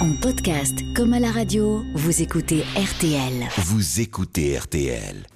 En podcast comme à la radio, vous écoutez RTL. Vous écoutez RTL.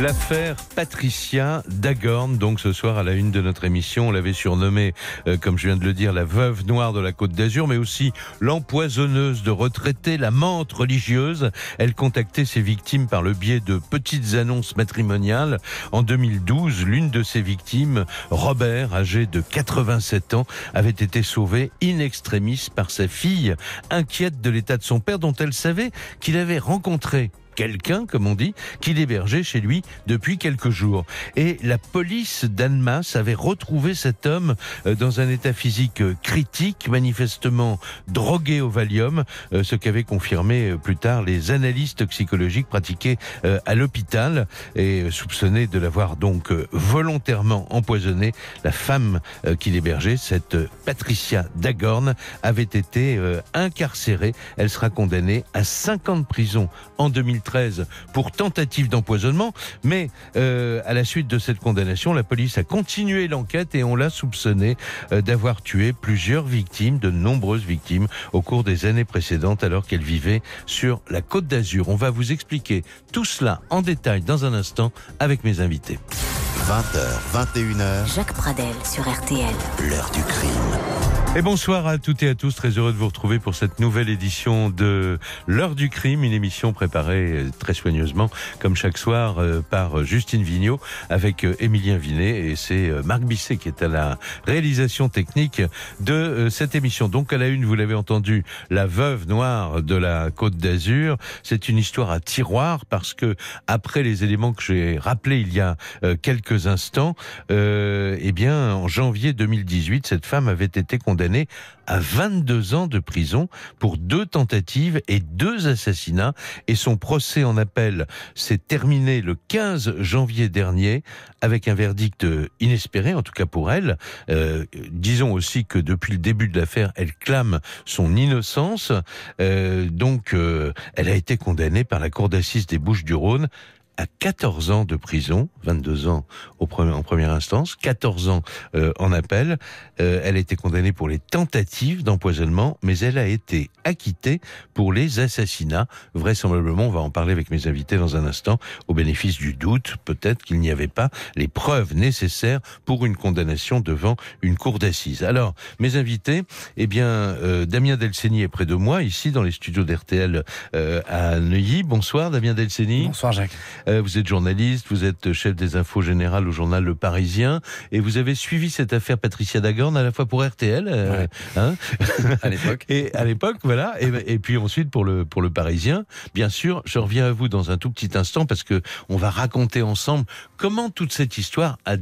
L'affaire Patricia Dagorn, donc ce soir à la une de notre émission, on l'avait surnommée, euh, comme je viens de le dire, la veuve noire de la Côte d'Azur, mais aussi l'empoisonneuse de retraités, la menthe religieuse. Elle contactait ses victimes par le biais de petites annonces matrimoniales. En 2012, l'une de ses victimes, Robert, âgé de 87 ans, avait été sauvé in extremis par sa fille, inquiète de l'état de son père dont elle savait qu'il avait rencontré quelqu'un, comme on dit, qui l'hébergeait chez lui depuis quelques jours. Et la police d'Annemasse avait retrouvé cet homme euh, dans un état physique euh, critique, manifestement drogué au Valium, euh, ce qu'avaient confirmé plus tard les analyses toxicologiques pratiquées à l'hôpital et soupçonné de l'avoir donc volontairement empoisonné. La femme qui l'hébergeait, cette Patricia Dagorn, avait été incarcérée. Elle sera condamnée à 5 ans de prison en 2013 pour tentative d'empoisonnement. Mais euh, à la suite de cette condamnation, la police a continué l'enquête et on l'a soupçonné euh, d'avoir tué plusieurs victimes, de nombreuses victimes, au cours des années précédentes alors qu'elle vivait sur la côte d'Azur. On va vous expliquer tout cela en détail dans un instant avec mes invités. 20h, 21h. Jacques Pradel sur RTL. L'heure du crime. Et bonsoir à toutes et à tous, très heureux de vous retrouver pour cette nouvelle édition de L'heure du crime, une émission préparée euh, très soigneusement, comme chaque soir, euh, par Justine Vignot, avec euh, Émilien Vinet, et c'est Marc Bisset qui est à la réalisation technique de cette émission. Donc à la une, vous l'avez entendu, la veuve noire de la Côte d'Azur, c'est une histoire à tiroir, parce que après les éléments que j'ai rappelés il y a quelques instants, eh bien, en janvier 2018, cette femme avait été condamnée condamné à 22 ans de prison pour deux tentatives et deux assassinats. Et son procès en appel s'est terminé le 15 janvier dernier avec un verdict inespéré, en tout cas pour elle. Euh, disons aussi que depuis le début de l'affaire, elle clame son innocence. Euh, donc, euh, elle a été condamnée par la Cour d'assises des Bouches-du-Rhône à 14 ans de prison, 22 ans au premier, en première instance, 14 ans euh, en appel. Euh, elle a été condamnée pour les tentatives d'empoisonnement, mais elle a été acquittée pour les assassinats. Vraisemblablement, on va en parler avec mes invités dans un instant, au bénéfice du doute, peut-être qu'il n'y avait pas les preuves nécessaires pour une condamnation devant une cour d'assises. Alors, mes invités, eh bien, euh, Damien Delceni est près de moi, ici dans les studios d'RTL à Neuilly. Bonsoir, Damien Delceni. Bonsoir, Jacques. Euh, vous êtes journaliste, vous êtes chef des infos générales au journal Le Parisien, et vous avez suivi cette affaire Patricia Dagorn à la fois pour RTL, euh, hein à l'époque, et à l'époque, voilà, et, puis ensuite pour le pour le Parisien. Bien sûr, je reviens à vous dans un tout petit instant parce que on va raconter ensemble comment toute cette histoire a,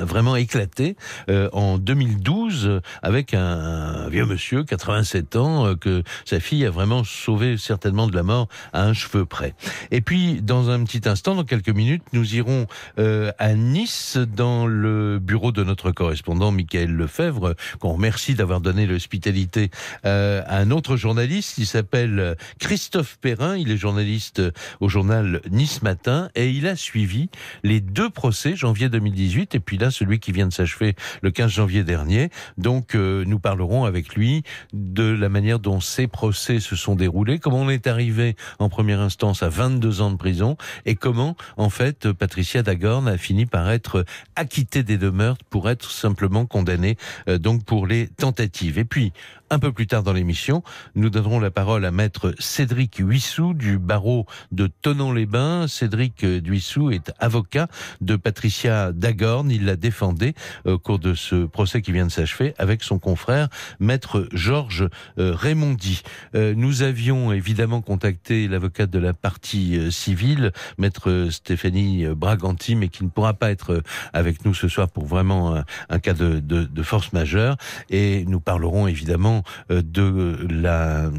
vraiment éclaté euh, en 2012 avec un, vieux monsieur, 87 ans, que sa fille a vraiment sauvé certainement de la mort à un cheveu près. Et puis dans un petit instant, dans quelques minutes, nous irons euh, à Nice dans le bureau de notre correspondant Michael Lefebvre, qu'on remercie d'avoir donné l'hospitalité euh, à un autre journaliste. Il s'appelle Christophe Perrin. Il est journaliste au journal Nice Matin et il a suivi les deux procès, janvier 2018 et puis là celui qui vient de s'achever le 15 janvier dernier. Donc euh, nous parlerons avec lui de la manière dont ces procès se sont déroulés, comment on est arrivé en première instance à 22 ans de prison et comment, en fait, Patricia Dagorn a fini par être acquittée des deux meurtres pour être simplement condamnée euh, donc pour les tentatives. Et puis, un peu plus tard dans l'émission, nous donnerons la parole à maître Cédric Huissou du barreau de Tonon-les-Bains. Cédric Huissou est avocat de Patricia Dagorn. Il l'a défendée au cours de ce procès qui vient de s'achever avec son confrère maître Georges euh, Raymondi. Euh, nous avions évidemment contacté l'avocate de la partie euh, civile, maître Stéphanie Braganti, mais qui ne pourra pas être avec nous ce soir pour vraiment un, cas de force majeure. Et nous parlerons évidemment euh, de la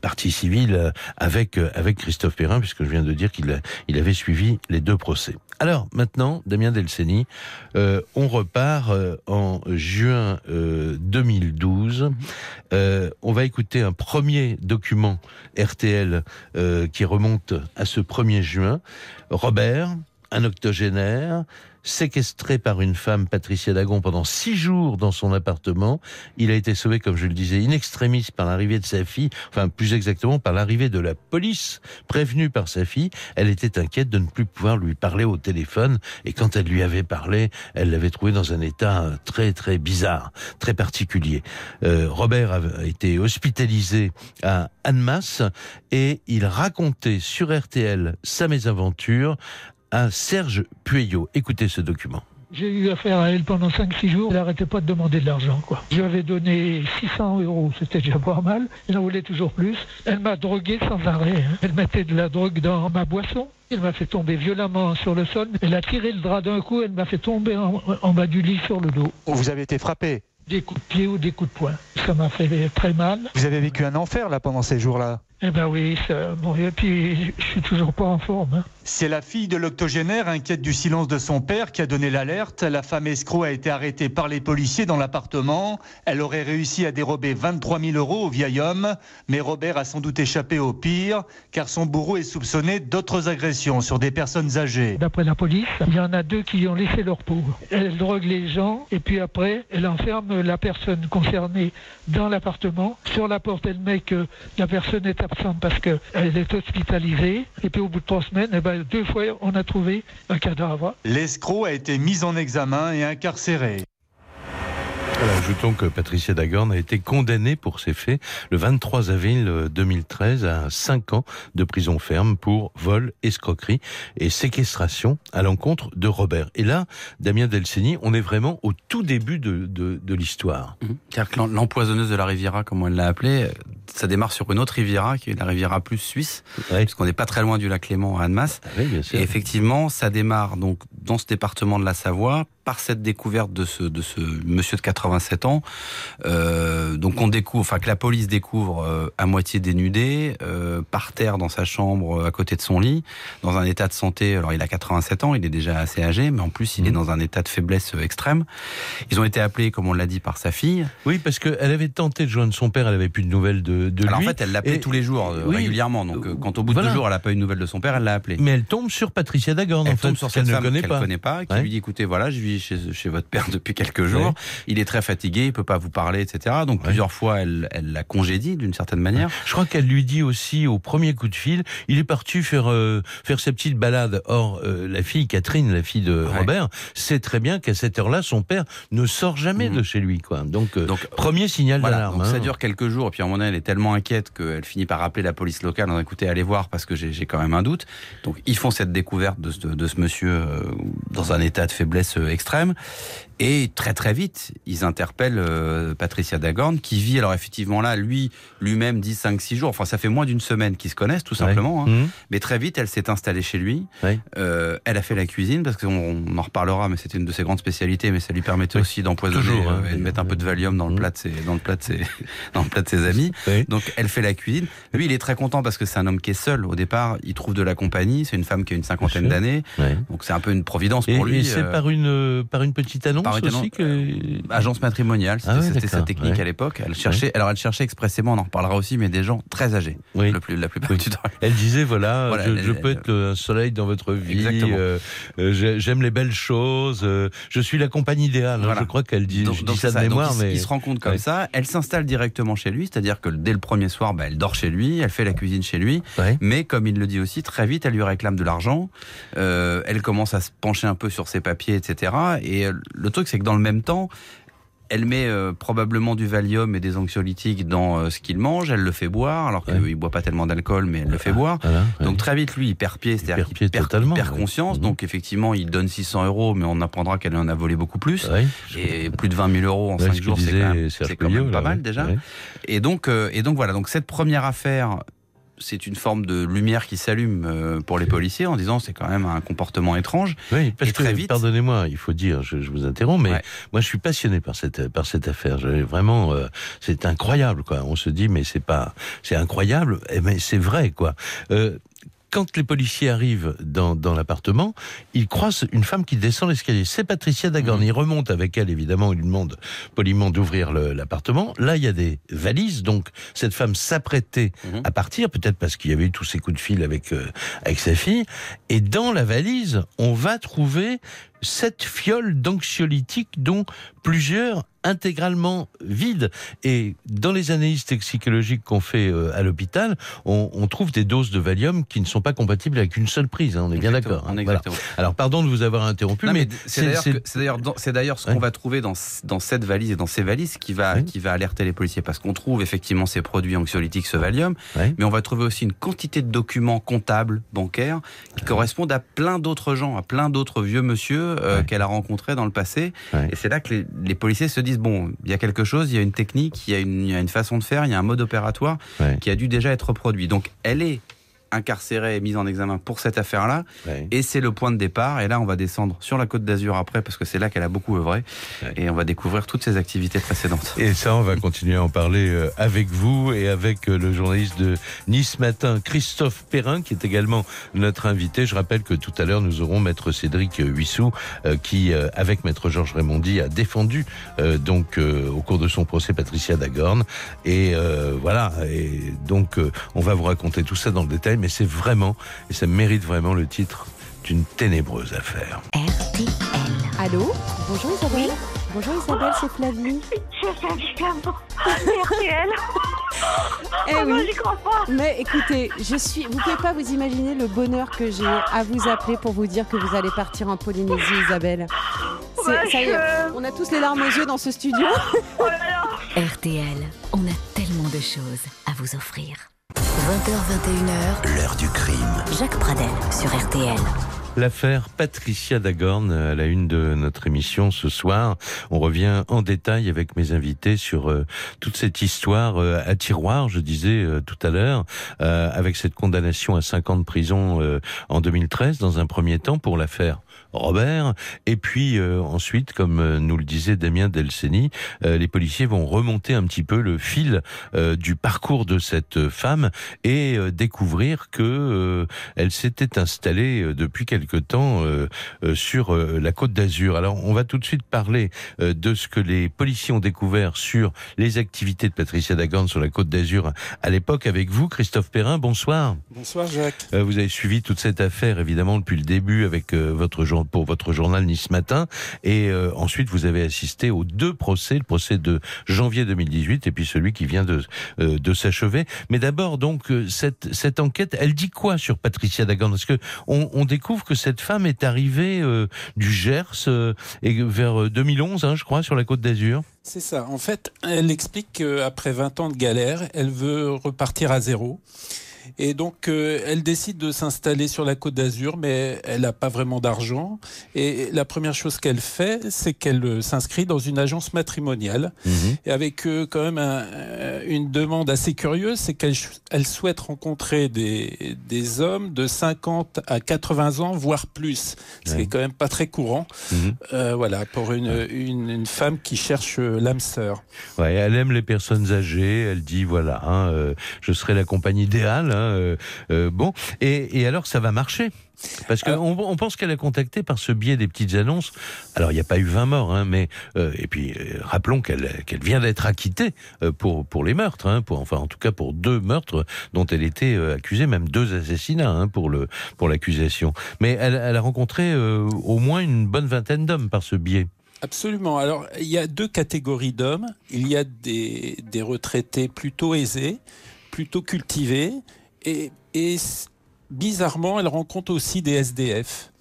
partie civile avec avec Christophe Perrin, puisque je viens de dire qu'il il avait suivi les deux procès. Alors maintenant, Damien Delceni, euh, on repart euh, en juin 2012. on va écouter un premier document RTL qui remonte à ce 1er juin. Robert, un octogénaire, séquestré par une femme, Patricia Dagon, pendant six jours dans son appartement. Il a été sauvé, comme je le disais, in extremis par l'arrivée de sa fille, enfin plus exactement par l'arrivée de la police, prévenue par sa fille. Elle était inquiète de ne plus pouvoir lui parler au téléphone et quand elle lui avait parlé, elle l'avait trouvé dans un état très très bizarre, très particulier. Euh, Robert a été hospitalisé à Annemasse et il racontait sur RTL sa mésaventure à Serge Pueyo. Écoutez ce document. J'ai eu affaire à elle pendant 5-6 jours. Elle n'arrêtait pas de demander de l'argent. quoi. Je lui avais donné 600 euros, c'était déjà pas mal. Elle en voulait toujours plus. Elle m'a drogué sans arrêt. hein. Elle mettait de la drogue dans ma boisson. Elle m'a fait tomber violemment sur le sol. Elle a tiré le drap d'un coup. Elle m'a fait tomber en, en bas du lit sur le dos. Vous avez été frappé. Des coups de pied ou des coups de poing. Ça m'a fait très mal. Vous avez vécu un enfer là pendant ces jours-là. Eh ben oui, ça, bon, et puis je suis toujours pas en forme. hein. C'est la fille de l'octogénaire inquiète du silence de son père qui a donné l'alerte. La femme escroc a été arrêtée par les policiers dans l'appartement. Elle aurait réussi à dérober 23 000 euros au vieil homme. Mais Robert a sans doute échappé au pire car son bourreau est soupçonné d'autres agressions sur des personnes âgées. D'après la police, il y en a deux qui ont laissé leur peau. Elle drogue les gens et puis après, elle enferme la personne concernée dans l'appartement. Sur la porte, elle met que la personne est absente parce qu'elle est hospitalisée. Et puis au bout de trois semaines, eh ben, deux fois, on a trouvé un cadavre. L'escroc a été mis en examen et incarcéré. Ajoutons que Patricia Dagorn a été condamnée pour ces faits le 23 avril 2013 à 5 ans de prison ferme pour vol, escroquerie et séquestration à l'encontre de Robert. Et là, Damien Delceni, on est vraiment au tout début de, de, de l'histoire. Mhm. L'em- l'empoisonneuse de la Riviera, comme on l'a appelée, euh, ça démarre sur une autre Riviera, qui est la Riviera plus suisse, Ouais. puisqu'on n'est pas très loin du lac Léman à Annemasse. Ah oui, bien sûr. Et effectivement, ça démarre donc dans ce département de la Savoie par cette découverte de ce de ce monsieur de 87 ans. Euh, donc on découvre, enfin que la police découvre euh, à moitié dénudé, euh, par terre dans sa chambre à côté de son lit, dans un état de santé. Alors il a 87 ans, il est déjà assez âgé, mais en plus il est Mhm. dans un état de faiblesse extrême. Ils ont été appelés, comme on l'a dit, par sa fille. Oui, parce qu'elle avait tenté de joindre son père, elle avait plus de nouvelles de, de Alors lui. en fait, elle l'appelait Et- tous les jours, oui, régulièrement. Donc quand au bout voilà. de deux jours, elle n'a pas eu de nouvelles de son père, elle l'a appelé. Mais elle tombe sur Patricia Dagorn, Elle en fait, tombe sur qu'elle cette ne femme connaît qu'elle pas. connaît pas, qui Ouais. lui dit écoutez voilà, je vis chez, chez votre père depuis quelques jours, il est très fatigué, il peut pas vous parler, etc. Donc plusieurs fois, elle, elle la congédie d'une certaine manière. Je crois qu'elle lui dit aussi au premier coup de fil, il est parti faire euh, faire sa petite balade. Or, euh, la fille Catherine, la fille de Ouais. Robert, sait très bien qu'à cette heure-là, son père ne sort jamais Mhm. de chez lui, quoi. Donc, euh, Donc, premier signal Voilà, d'alarme. ça hein. dure quelques jours, et puis à un moment donné, elle est tellement inquiète qu'elle finit par appeler la police locale en écoutez, allez voir parce que j'ai quand même un doute. Donc ils font cette découverte de ce, de ce monsieur dans un état de faiblesse euh, extrême, et très très vite, ils interpellent euh, Patricia Dagorn, qui vit, alors effectivement là, lui, lui-même dit 5-6 jours, enfin ça fait moins d'une semaine qu'ils se connaissent tout simplement, hein. Mhm. mais très vite, elle s'est installée chez lui, Ouais. Euh, elle a fait la cuisine, parce qu'on on en reparlera, mais c'était une de ses grandes spécialités, mais ça lui permettait Oui. aussi d'empoisonner hein. euh, et de mettre un peu de Valium dans le Mhm. plat de ses, dans le plat de ses, dans le plat de ses amis. Donc elle fait la cuisine. Lui, il est très content parce que c'est un homme qui est seul. Au départ, il trouve de la compagnie. C'est une femme qui a une cinquantaine d'années. Ouais. Donc c'est un peu une providence Et, pour lui. et c'est euh, par une par une petite annonce par une que agence matrimoniale. C'était Ah ouais, c'était sa d'accord, technique ouais. à l'époque. Elle cherchait, alors elle cherchait expressément, on en reparlera aussi, mais des gens très âgés. oui. Le plus, la plupart Oui. du temps. Elle disait voilà, Voilà, je, elle- je peux elle- être le soleil dans votre vie. Euh, euh, j'ai- J'aime les belles choses. euh, je suis la compagne idéale. hein, Voilà. Je crois qu'elle dit, Donc- je dis ça de mémoire, il, mais il se rend compte comme ça. Elle s'installe directement chez lui, c'est-à-dire que dès le premier soir, bah, elle dort chez lui, elle fait la cuisine chez lui. Mais comme il le dit aussi, très vite, elle lui réclame de l'argent. Euh, elle commence à se pencher un peu sur ses papiers, etc. Et euh, le truc, c'est que dans le même temps, elle met euh, probablement du Valium et des anxiolytiques dans euh, ce qu'il mange. Elle le fait boire, alors qu'il Ouais. ne boit pas tellement d'alcool, mais elle le fait boire. Voilà, ouais. Donc très vite, lui, il perd pied, c'est-à-dire qu'il perd, totalement, il perd conscience. Mhm. Donc effectivement, il donne 600 euros, mais on apprendra qu'elle en a volé beaucoup plus. Et plus de 20 000 euros en Ouais, 5 ce que jours, c'est quand même, quand pas mal déjà. Et donc, euh, et donc voilà. Donc cette première affaire, c'est une forme de lumière qui s'allume euh, pour les policiers en disant c'est quand même un comportement étrange. Oui, parce Et que, très vite- pardonnez-moi, il faut dire, je, je vous interromps, mais Ouais. moi je suis passionné par cette par cette affaire. Je- vraiment, euh, c'est incroyable, quoi. On se dit, mais c'est pas, c'est incroyable, mais c'est vrai, quoi. Euh, quand les policiers arrivent dans, dans l'appartement, ils croisent une femme qui descend l'escalier. C'est Patricia Dagorn. Mhm. Ils remontent avec elle, évidemment. Ils lui demandent poliment d'ouvrir l'appartement. Là, il y a des valises. Donc, cette femme s'apprêtait Mhm. à partir, peut-être parce qu'il y avait eu tous ces coups de fil avec, euh, avec sa fille. Et dans la valise, on va trouver sept fioles d'anxiolytiques, dont plusieurs intégralement vides. Et dans les analyses toxicologiques qu'on fait euh, à l'hôpital, on, on trouve des doses de Valium qui ne sont pas compatibles avec une seule prise. hein, on est bien d'accord. hein. Voilà. Alors, pardon de vous avoir interrompu, Non, mais, mais c'est d'ailleurs ce qu'on Ouais. va trouver dans, dans cette valise et dans ces valises qui va, qui va alerter les policiers parce qu'on trouve effectivement ces produits anxiolytiques, ce Valium, Ouais. mais on va trouver aussi une quantité de documents comptables, bancaires, qui correspondent à plein d'autres gens, à plein d'autres vieux monsieur euh, Ouais. qu'elle a rencontrés dans le passé. Ouais. Et c'est là que les, les policiers se disent bon, il y a quelque chose, il y a une technique, il y a une, il y a une façon de faire, il y a un mode opératoire Ouais. qui a dû déjà être reproduit. Donc elle est incarcérée et mise en examen pour cette affaire-là. Ouais. Et c'est le point de départ. Et là, on va descendre sur la côte d'Azur après, parce que c'est là qu'elle a beaucoup œuvré. Ouais. Et on va découvrir toutes ses activités précédentes. Et ça, on va continuer à en parler euh, avec vous et avec euh, le journaliste de Nice Matin, Christophe Perrin, qui est également notre invité. Je rappelle que tout à l'heure, nous aurons Maître Cédric Huissou, euh, qui, avec Maître Georges Raymondi, a défendu donc au cours de son procès Patricia Dagorn. Et euh, voilà. Et donc, on va vous raconter tout ça dans le détail, mais c'est vraiment, et ça mérite vraiment le titre d'une ténébreuse affaire. RTL. Allô? Bonjour Isabelle. Bonjour Isabelle, c'est Flavie. RTL. Eh Oh non, oui. j'y crois pas. Mais écoutez, je suis. Vous pouvez pas vous imaginer le bonheur que j'ai à vous appeler pour vous dire que vous allez partir en Polynésie, Isabelle. Ouais, ça y est, je- on a tous les larmes aux yeux dans ce studio. Oh là là. RTL, on a tellement de choses à vous offrir. 20h21h, L'heure du crime. Jacques Pradel sur RTL. L'affaire Patricia Dagorn à la une de notre émission ce soir. On revient en détail avec mes invités sur euh, toute cette histoire euh, à tiroir, je disais euh, tout à l'heure, euh, avec cette condamnation à 5 ans de prison euh, en 2013 dans un premier temps pour l'affaire Robert. Et puis euh, ensuite, comme euh, nous le disait Damien Delceni, euh, les policiers vont remonter un petit peu le fil euh, du parcours de cette femme et euh, découvrir que euh, elle s'était installée depuis quelque temps euh, euh, sur euh, la côte d'Azur. Alors, on va tout de suite parler euh, de ce que les policiers ont découvert sur les activités de Patricia Dagorn sur la côte d'Azur à l'époque avec vous, Christophe Perrin. Bonsoir. Bonsoir Jacques. Euh, vous avez suivi toute cette affaire évidemment depuis le début avec euh, votre jour- pour votre journal Nice Matin et euh, ensuite vous avez assisté aux deux procès, le procès de janvier 2018 et puis celui qui vient de euh, de s'achever. Mais d'abord donc euh, cette cette enquête, elle dit quoi sur Patricia Dagorn Parce que on, découvre que cette femme est arrivée du Gers et vers euh, 2011, hein, je crois, sur la Côte d'Azur. C'est ça. En fait, elle explique qu'après 20 ans de galère, elle veut repartir à zéro. Et donc, euh, elle décide de s'installer sur la côte d'Azur, mais elle n'a pas vraiment d'argent. Et la première chose qu'elle fait, c'est qu'elle euh, s'inscrit dans une agence matrimoniale. Et avec euh, quand même un- une demande assez curieuse, c'est qu'elle elle souhaite rencontrer des, des hommes de 50 à 80 ans, voire plus. Ce qui Ouais. est quand même pas très courant. Mhm. Euh, voilà, pour une, une, une femme qui cherche l'âme sœur. Ouais, elle aime les personnes âgées. Elle dit voilà, hein, je serai la compagnie idéale. Hein, euh, euh, bon, et, et alors ça va marcher? Parce qu'on on pense qu'elle a contacté par ce biais des petites annonces. Alors il n'y a pas eu 20 morts, hein, mais euh, et puis euh, rappelons qu'elle vient d'être acquittée pour pour les meurtres, hein, pour enfin en tout cas pour deux meurtres dont elle était accusée, même deux assassinats hein, pour l'accusation. Mais elle, elle a rencontré au moins une bonne vingtaine d'hommes par ce biais. Absolument. Alors, il y a deux catégories d'hommes. Il y a des, des retraités plutôt aisés, plutôt cultivés, et, bizarrement, elle rencontre aussi des SDF.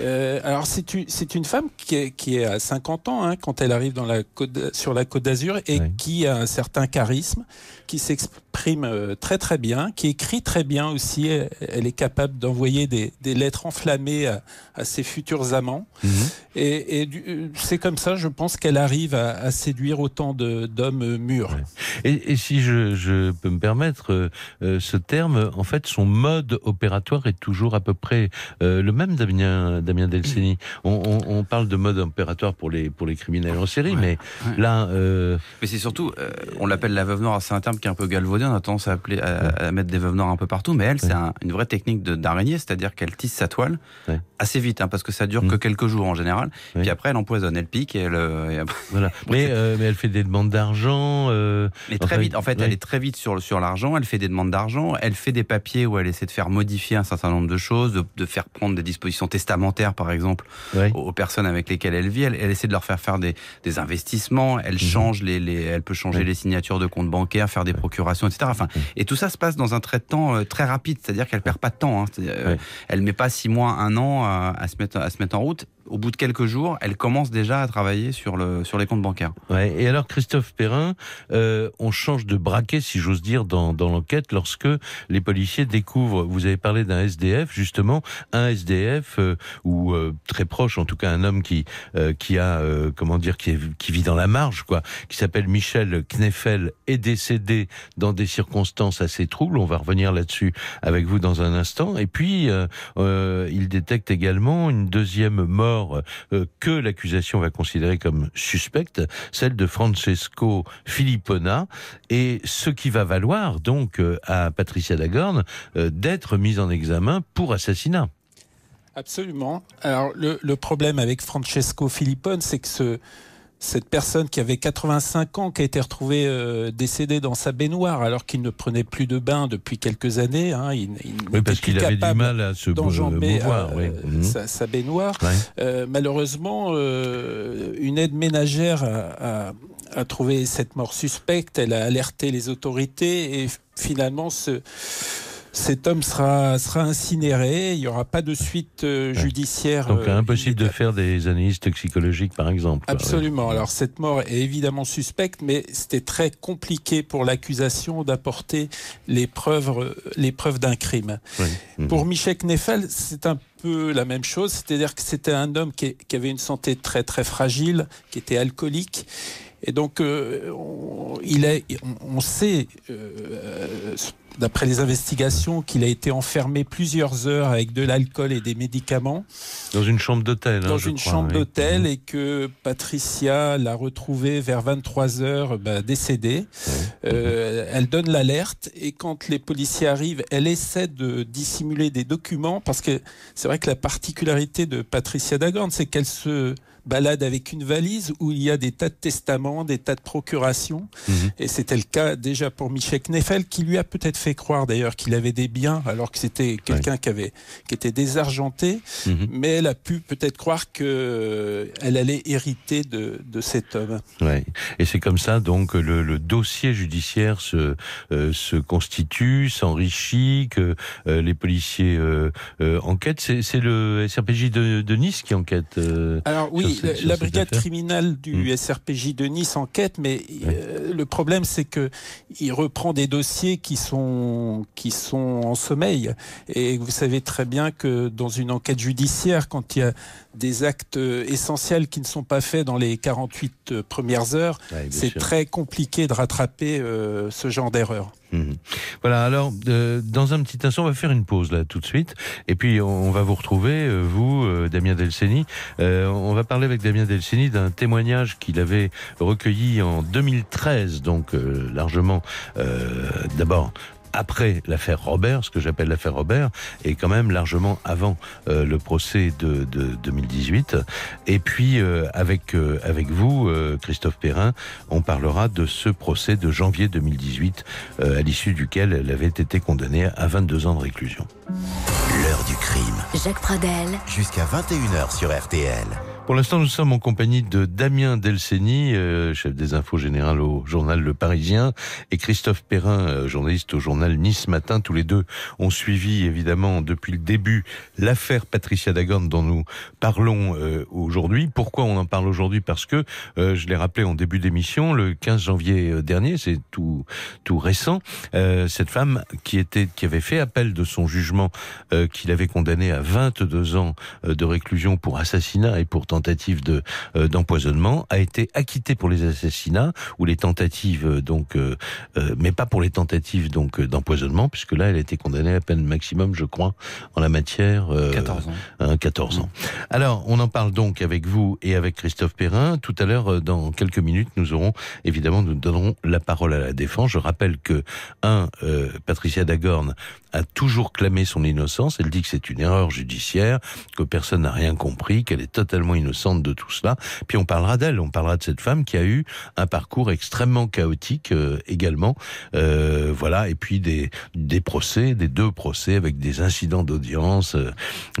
Euh, alors c'est une femme qui est, qui est à 50 ans hein, quand elle arrive dans la côte, d- sur la Côte d'Azur et qui a un certain charisme, qui s'exprime euh, très très bien, qui écrit très bien aussi. Elle, est capable d'envoyer des, des lettres enflammées à, à ses futurs amants. Mhm. Et, euh, c'est comme ça, je pense qu'elle arrive à, à séduire autant d'hommes mûrs. Et, et si je, je peux me permettre euh, ce terme, en fait, son mode opératoire est toujours à peu près euh, le même, Damien, Damien Delceni. On, on, on parle de mode opératoire pour les, pour les criminels en série, Ouais, mais ouais. là, euh, Mais c'est surtout, euh, on l'appelle la veuve noire, c'est un terme qui est un peu galvaudé, on a tendance à, appeler, à, à mettre des veuves noires un peu partout, mais elle, c'est un- une vraie technique de- d'araignée, c'est-à-dire qu'elle tisse sa toile Ouais. assez vite, hein, parce que ça dure Mm. que quelques jours en général, Ouais. puis après elle empoisonne, elle pique, et elle, euh, et après- voilà. Mais, euh, mais elle fait des demandes d'argent. Euh, Mais très Enfin, vite, en fait, ouais. elle est très vite sur, sur l'argent, elle fait des demandes d'argent, elle fait des papiers où elle essaie de faire modifier un certain nombre de choses, de, de faire prendre des dispositions testamentaire, par exemple, aux personnes avec lesquelles elle vit. Elle, elle essaie de leur faire faire des, des investissements. Elle change les, les, elle peut changer les signatures de comptes bancaires, faire des procurations, etc. Enfin, et tout ça se passe dans un trait de temps euh, très rapide, c'est-à-dire qu'elle perd pas de temps. Hein. Euh. Elle met pas six mois, un an à, à se mettre à se mettre en route. Au bout de quelques jours, elle commence déjà à travailler sur le sur les comptes bancaires. Et alors, Christophe Perrin, euh, on change de braquet, si j'ose dire, dans, dans l'enquête lorsque les policiers découvrent, vous avez parlé d'un SDF, justement, un SDF, euh, ou euh, très proche, en tout cas un homme qui, qui a, comment dire, qui, qui vit dans la marge, quoi, qui s'appelle Michel Kneffel, est décédé dans des circonstances assez troubles. On va revenir là-dessus avec vous dans un instant. Et puis, il détecte également une deuxième mort euh, que l'accusation va considérer comme suspecte, celle de Francesco Filippona, et ce qui va valoir donc euh, à Patricia Dagorn euh, d'être mise en examen pour assassinat. Absolument. Alors le problème avec Francesco Filippone, c'est que ce, cette personne qui avait 85 ans, qui a été retrouvée euh, décédée dans sa baignoire alors qu'il ne prenait plus de bain depuis quelques années, hein, il, il Oui, parce qu'il avait du mal à se mou- d'enjamber mouvoir. euh, oui. Mhm. sa, sa baignoire. Ouais. Euh, malheureusement, euh, une aide ménagère a, a- a trouvé cette mort suspecte. Elle a alerté les autorités et finalement, ce, cet homme sera, sera incinéré. Il n'y aura pas de suite euh, judiciaire. Donc euh, impossible de faire des analyses toxicologiques, par exemple. Absolument. Alors cette mort est évidemment suspecte, mais c'était très compliqué pour l'accusation d'apporter les preuves, les preuves d'un crime. Oui. Mhm. Pour Michel Kneffel, c'est un peu la même chose, c'est-à-dire que c'était un homme qui, qui avait une santé très très fragile, qui était alcoolique. Et donc, euh, on, il est, on, on sait, euh, d'après les investigations, qu'il a été enfermé plusieurs heures avec de l'alcool et des médicaments Dans une chambre d'hôtel. hein, dans une crois, chambre oui. d'hôtel Mhm. et que Patricia l'a retrouvé vers 23 heures bah, décédée. Euh, elle donne l'alerte et quand les policiers arrivent, elle essaie de dissimuler des documents parce que c'est vrai que la particularité de Patricia Dagorn, c'est qu'elle se balade avec une valise où il y a des tas de testaments, des tas de procurations. Mhm. Et c'était le cas déjà pour Michel Kneffel, qui lui a peut-être fait croire d'ailleurs qu'il avait des biens, alors que c'était quelqu'un qui avait qui était désargenté. Mhm. Mais elle a pu peut-être croire que euh, elle allait hériter de, de cet homme. Ouais. Et c'est comme ça donc que le, le dossier judiciaire se euh, se constitue, s'enrichit, que euh, les policiers euh, euh, enquêtent. C'est c'est le SRPJ de, de Nice qui enquête. euh, Alors oui, la, brigade criminelle du Mm. SRPJ de Nice enquête, mais euh, le problème c'est que il reprend des dossiers qui sont qui sont en sommeil. Et vous savez très bien que dans une enquête judiciaire, quand il y a des actes euh, essentiels qui ne sont pas faits dans les 48 euh, premières heures, c'est très compliqué de rattraper euh, ce genre d'erreur. Mhm. Voilà, alors euh, dans un petit instant, on va faire une pause là tout de suite, et puis on, va vous retrouver, euh, vous, euh, Damien Delceni. Euh, on va parler avec Damien Delceni d'un témoignage qu'il avait recueilli en 2013, donc euh, largement d'abord après l'affaire Robert, ce que j'appelle l'affaire Robert, et quand même largement avant euh, le procès de, de 2018. Et puis euh, avec euh, avec vous, euh, Christophe Perrin, on parlera de ce procès de janvier 2018, euh, à l'issue duquel elle avait été condamnée à 22 ans de réclusion. L'heure du crime. Jacques Pradel, Jusqu'à 21h sur RTL. Pour l'instant, nous sommes en compagnie de Damien Delceni, euh, chef des infos générales au journal Le Parisien, et Christophe Perrin, euh, journaliste au journal Nice Matin. Tous les deux ont suivi, évidemment, depuis le début, l'affaire Patricia Dagorn dont nous parlons euh, aujourd'hui. Pourquoi on en parle aujourd'hui? Parce que, euh, je l'ai rappelé en début d'émission, le 15 janvier euh, dernier, c'est tout, tout récent, euh, cette femme qui était, qui avait fait appel de son jugement, qu'il avait condamné à 22 ans de réclusion pour assassinat et pour tentative de euh, d'empoisonnement, a été acquittée pour les assassinats ou les tentatives euh, donc, euh, euh, mais pas pour les tentatives donc d'empoisonnement, puisque là elle a été condamnée à peine maximum, je crois, en la matière. euh, 14 ans. hein, 14 ans. Alors, on en parle donc avec vous et avec Christophe Perrin. Tout à l'heure, dans quelques minutes, nous aurons, évidemment, nous donnerons la parole à la défense. Je rappelle que, un, Patricia Dagorn a toujours clamé son innocence. Elle dit que c'est une erreur judiciaire, que personne n'a rien compris, qu'elle est totalement innocente de tout cela. Puis on parlera d'elle, on parlera de cette femme qui a eu un parcours extrêmement chaotique euh, également. Euh, voilà, et puis des, des procès, des deux procès avec des incidents d'audience, euh,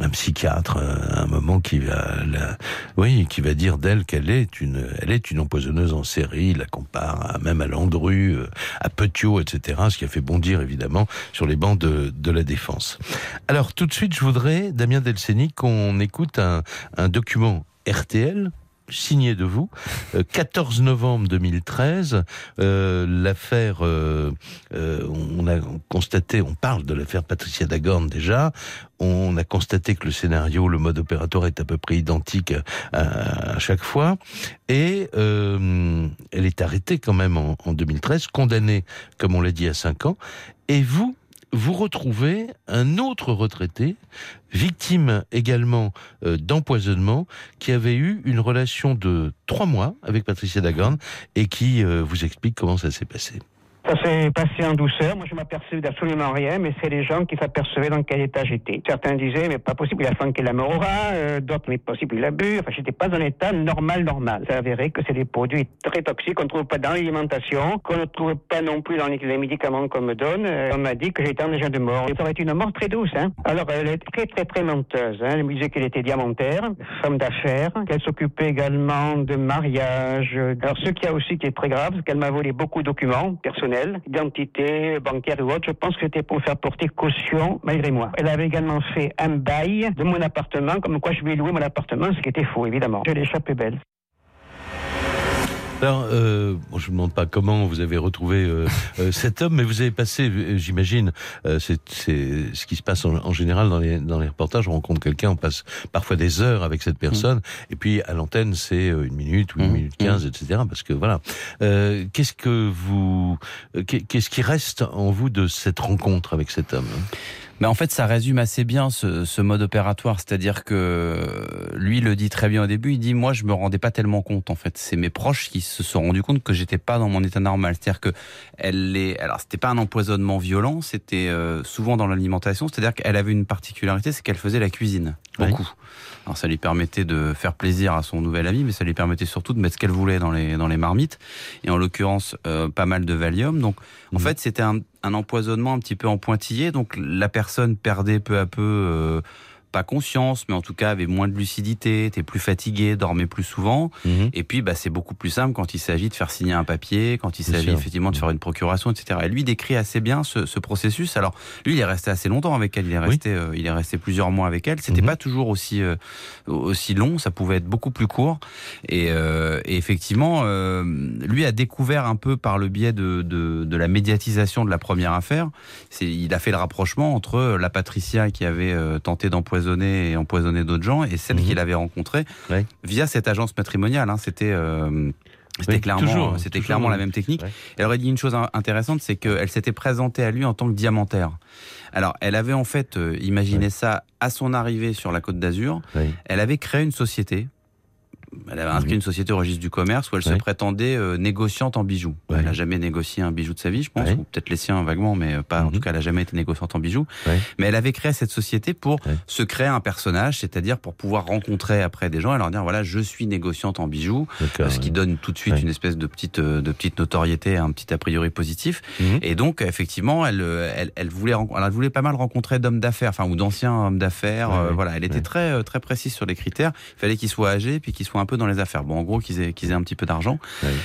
un psychiatre, euh, un moment qui va, oui, qui va dire d'elle qu'elle est une, elle est une empoisonneuse en série. Il la compare à, même à Landru, à Petiot, etc. Ce qui a fait bondir évidemment sur les bancs de, de la défense. Alors tout de suite, je voudrais, Damien Delceni, qu'on écoute un, un document RTL signé de vous. Euh, 14 novembre 2013, euh, l'affaire, euh, euh, on a constaté, on parle de l'affaire Patricia Dagorn déjà, on a constaté que le scénario, le mode opératoire est à peu près identique à, chaque fois, et euh, elle est arrêtée quand même en, en 2013, condamnée, comme on l'a dit, à 5 ans, et vous, vous retrouvez un autre retraité, victime également euh, d'empoisonnement, qui avait eu une relation de trois mois avec Patricia Dagorn et qui euh, vous explique comment ça s'est passé. Ça s'est passé en douceur. Moi, je m'apercevais d'absolument rien, mais c'est les gens qui s'apercevaient dans quel état j'étais. Certains disaient, mais pas possible, il a flanqué la rat. Euh, D'autres, mais possible, il a bu. Enfin, j'étais pas dans un état normal, normal. Ça avéré que c'est des produits très toxiques qu'on trouve pas dans l'alimentation, qu'on ne trouve pas non plus dans les médicaments qu'on me donne. Euh, on m'a dit que j'étais déjà de mort. Et ça aurait été une mort très douce, hein. Alors, elle est très, très, très menteuse, hein. Elle me disait qu'elle était diamantaire, femme d'affaires, qu'elle s'occupait également de mariage. Alors, ce qu'il y a aussi qui est très grave, c'est qu'elle m'a volé beaucoup de documents personnels, identité, bancaire ou autre. Je pense que c'était pour faire porter caution malgré moi. Elle avait également fait un bail de mon appartement, comme quoi je ai loué mon appartement, ce qui était faux, évidemment. Je l'ai échappé belle. Alors, euh, bon, je ne vous demande pas comment vous avez retrouvé euh, euh, cet homme, mais vous avez passé, euh, j'imagine, euh, c'est ce qui se passe en, en général dans les, dans les reportages. On rencontre quelqu'un, on passe parfois des heures avec cette personne, et puis à l'antenne, c'est euh, une minute ou une Mhm. minute quinze, etc. Parce que voilà. Euh, qu'est-ce que vous, qu'est- qu'est-ce qui reste en vous de cette rencontre avec cet homme? Mais en fait, ça résume assez bien ce, ce mode opératoire, c'est-à-dire que lui le dit très bien au début. Il dit moi, je me rendais pas tellement compte. En fait, c'est mes proches qui se sont rendus compte que j'étais pas dans mon état normal. C'est-à-dire que elle est. Alors, c'était pas un empoisonnement violent, c'était euh, souvent dans l'alimentation. C'est-à-dire qu'elle avait une particularité, c'est qu'elle faisait la cuisine Oui. Alors, ça lui permettait de faire plaisir à son nouvel ami, mais ça lui permettait surtout de mettre ce qu'elle voulait dans les dans les marmites. Et en l'occurrence, euh, pas mal de Valium. Donc, en Mhm. fait, c'était un, un empoisonnement un petit peu en pointillé. Donc, la personne perdait peu à peu. euh, pas conscience, mais en tout cas avait moins de lucidité, était plus fatigué, dormait plus souvent. Mhm. Et puis, bah, c'est beaucoup plus simple quand il s'agit de faire signer un papier, quand il s'agit effectivement de faire une procuration, etc. Et lui décrit assez bien ce, ce processus. Alors, lui, il est resté assez longtemps avec elle. Il est Oui. resté, euh, il est resté plusieurs mois avec elle. C'était Mhm. pas toujours aussi euh, aussi long. Ça pouvait être beaucoup plus court. Et, euh, et effectivement, lui a découvert un peu par le biais de, de, de la médiatisation de la première affaire. Il a fait le rapprochement entre la Patricia qui avait tenté d'empoisonner et empoisonner d'autres gens et celle Mhm. qu'il avait rencontrée Ouais. via cette agence matrimoniale. Hein. C'était euh, c'était Oui, clairement, c'était la même technique. Ouais. Elle aurait dit une chose in- intéressante, c'est qu'elle s'était présentée à lui en tant que diamantaire. Alors, elle avait en fait euh, imaginé Ouais. ça à son arrivée sur la Côte d'Azur. Elle avait créé une société. Elle avait inscrit Mhm. une société au registre du commerce où elle se prétendait euh, négociante en bijoux. Ouais. Elle n'a jamais négocié un bijou de sa vie, je pense, Ouais. ou peut-être les siens vaguement, mais euh, pas. En Mhm. tout cas, elle n'a jamais été négociante en bijoux. Mais elle avait créé cette société pour se créer un personnage, c'est-à-dire pour pouvoir rencontrer après des gens et leur dire voilà, je suis négociante en bijoux, ce qui donne tout de suite une espèce de petite euh, de petite notoriété, un petit a priori positif. Mhm. Et donc effectivement, elle elle, elle voulait elle voulait pas mal rencontrer d'hommes d'affaires, enfin ou d'anciens hommes d'affaires. Euh, voilà, elle était très très précise sur les critères. Il fallait qu'ils soient âgés puis qu'ils soient un peu dans les affaires. Bon, en gros, qu'ils aient qu'ils aient un petit peu d'argent.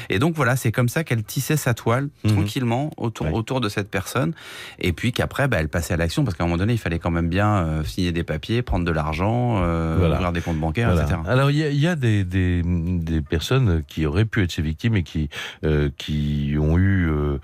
Et donc voilà, c'est comme ça qu'elle tissait sa toile Mhm. tranquillement autour autour de cette personne. Et puis qu'après, bah, elle passait à l'action parce qu'à un moment donné, il fallait quand même bien euh, signer des papiers, prendre de l'argent, euh, Voilà. ouvrir des comptes bancaires, Voilà. etc. Alors il y a, il y a des, des, des personnes qui auraient pu être ces victimes et qui euh, qui ont eu euh,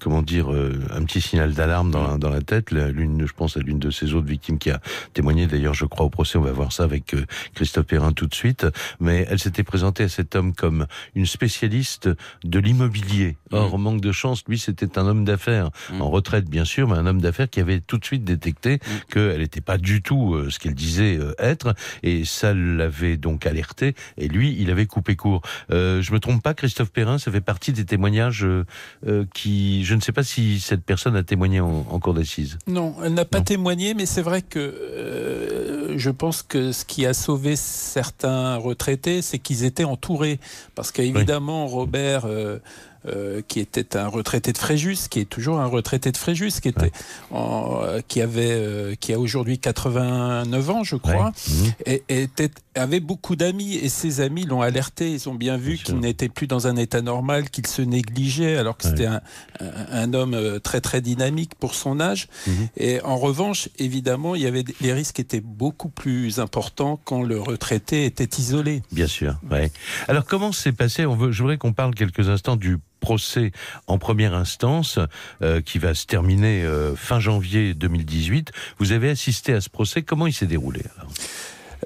comment dire un petit signal d'alarme dans, la- dans la tête. L'une, je pense à l'une de ces autres victimes qui a témoigné. D'ailleurs, je crois au procès. On va voir ça avec Christophe Perrin tout de suite. Mais elle s'était présentée à cet homme comme une spécialiste de l'immobilier. Or, manque de chance, lui, c'était un homme d'affaires Mm. en retraite, bien sûr, mais un homme d'affaires qui avait tout de suite détecté qu'elle n'était pas du tout euh, ce qu'elle disait euh, être, et ça l'avait donc alerté. Et lui, il avait coupé court. Euh, je me trompe pas, Christophe Perrin, ça fait partie des témoignages euh, euh, qui, je ne sais pas si cette personne a témoigné en, en cour d'assises. Non, elle n'a pas Non. témoigné, mais c'est vrai que je pense que ce qui a sauvé certains retraités, c'est qu'ils étaient entourés. Parce qu'évidemment, Robert. Euh, euh, qui était un retraité de Fréjus, qui est toujours un retraité de Fréjus, qui était, en, euh, qui avait, euh, qui a aujourd'hui 89 ans, je crois, Mhm. et, et était, avait beaucoup d'amis, et ses amis l'ont alerté. Ils ont bien vu qu'il n'était plus dans un état normal, qu'il se négligeait, alors que c'était un, un, un homme très très dynamique pour son âge. Mhm. Et en revanche, évidemment, il y avait les risques étaient beaucoup plus importants quand le retraité était isolé. Bien sûr. Ouais. Alors comment s'est passé On veut, je voudrais qu'on parle quelques instants du procès en première instance euh, qui va se terminer euh, fin janvier 2018. Vous avez assisté à ce procès. Comment il s'est déroulé alors?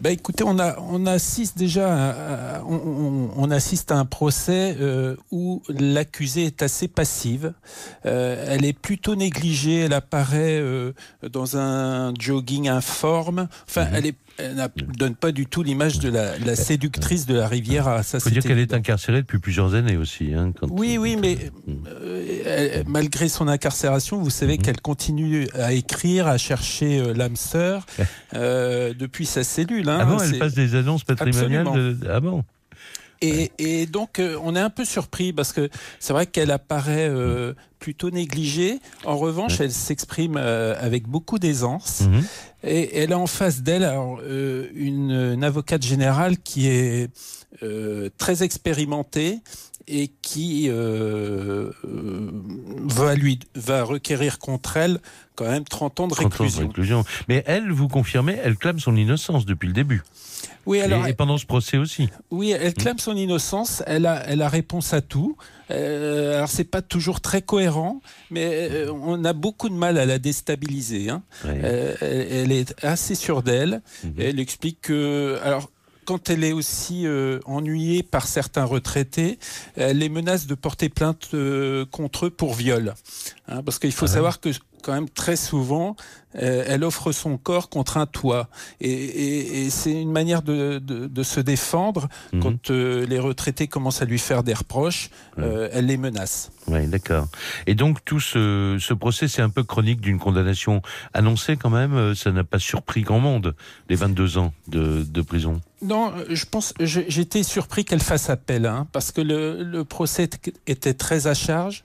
Ben écoutez, on, a, on assiste déjà, à, on, assiste à un procès euh, où l'accusée est assez passive. Euh, elle est plutôt négligée. Elle apparaît euh, dans un jogging informe. Enfin, elle est elle n'a- donne pas du tout l'image de la, la séductrice de la rivière. Ça, Il faut dire qu'elle est incarcérée depuis plusieurs années aussi. Hein, quand- Oui, oui, mais euh, malgré son incarcération, vous savez Mhm. qu'elle continue à écrire, à chercher euh, l'âme sœur euh, depuis sa cellule. hein. Ah bon, elle passe des annonces patrimoniales de... Ah bon Et, et donc, euh, on est un peu surpris parce que c'est vrai qu'elle apparaît euh, plutôt négligée. En revanche, elle s'exprime euh, avec beaucoup d'aisance. Mhm. Et elle a en face d'elle euh, une, une avocate générale qui est très expérimentée et qui va lui va requérir contre elle quand même 30 ans de 30 ans de réclusion. réclusion. Mais elle, vous confirmez, elle clame son innocence depuis le début. Oui, alors et, et pendant ce procès aussi. Oui, elle clame son innocence. Elle a, elle a réponse à tout. Euh, alors c'est pas toujours très cohérent, mais euh, on a beaucoup de mal à la déstabiliser. hein. Euh, elle, elle est assez sûre d'elle. Mhm. Elle explique que, alors. Quand elle est aussi euh, ennuyée par certains retraités, elle les menace de porter plainte euh, contre eux pour viol. Hein, parce qu'il faut Ah ouais. savoir que quand même très souvent, euh, elle offre son corps contre un toit. Et, et- et c'est une manière de, de- de se défendre Mhm. quand euh, les retraités commencent à lui faire des reproches. Ouais. euh, elle les menace. Oui, d'accord. Et donc tout ce, ce procès, c'est un peu chronique d'une condamnation annoncée quand même. Ça n'a pas surpris grand monde, les 22 ans de, de prison. Non, je pense, j'étais surpris qu'elle fasse appel, hein, parce que le, le procès était très à charge,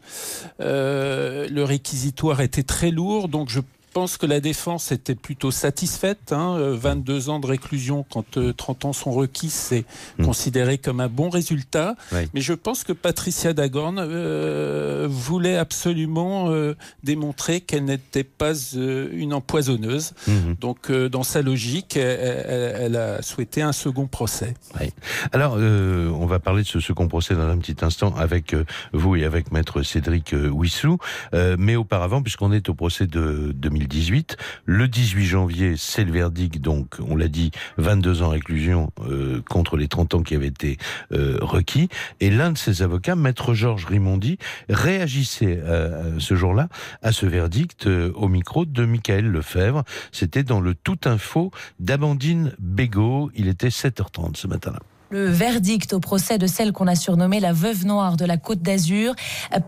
euh, le réquisitoire était très lourd, donc je pense que la défense était plutôt satisfaite. Hein, euh, 22 ans de réclusion quand euh, 30 ans sont requis, c'est Mm. considéré comme un bon résultat. Mais je pense que Patricia Dagorn euh, voulait absolument euh, démontrer qu'elle n'était pas euh, une empoisonneuse. Mhm. Donc, euh, dans sa logique, elle, a souhaité un second procès. Alors, euh, on va parler de ce second procès dans un petit instant avec euh, vous et avec maître Cédric euh, Wissou. Euh, mais auparavant, puisqu'on est au procès de 2018, le 18 janvier, c'est le verdict, donc, on l'a dit, 22 ans réclusion euh, contre les 30 ans qui avaient été euh, requis. Et l'un de ses avocats, maître Georges Rimondi, réagissait euh, ce jour-là à ce verdict au micro de Michael Lefebvre. C'était dans le Tout Info d'Amandine Bégaud. Il était 7h30 ce matin-là. Le verdict au procès de celle qu'on a surnommée la veuve noire de la Côte d'Azur,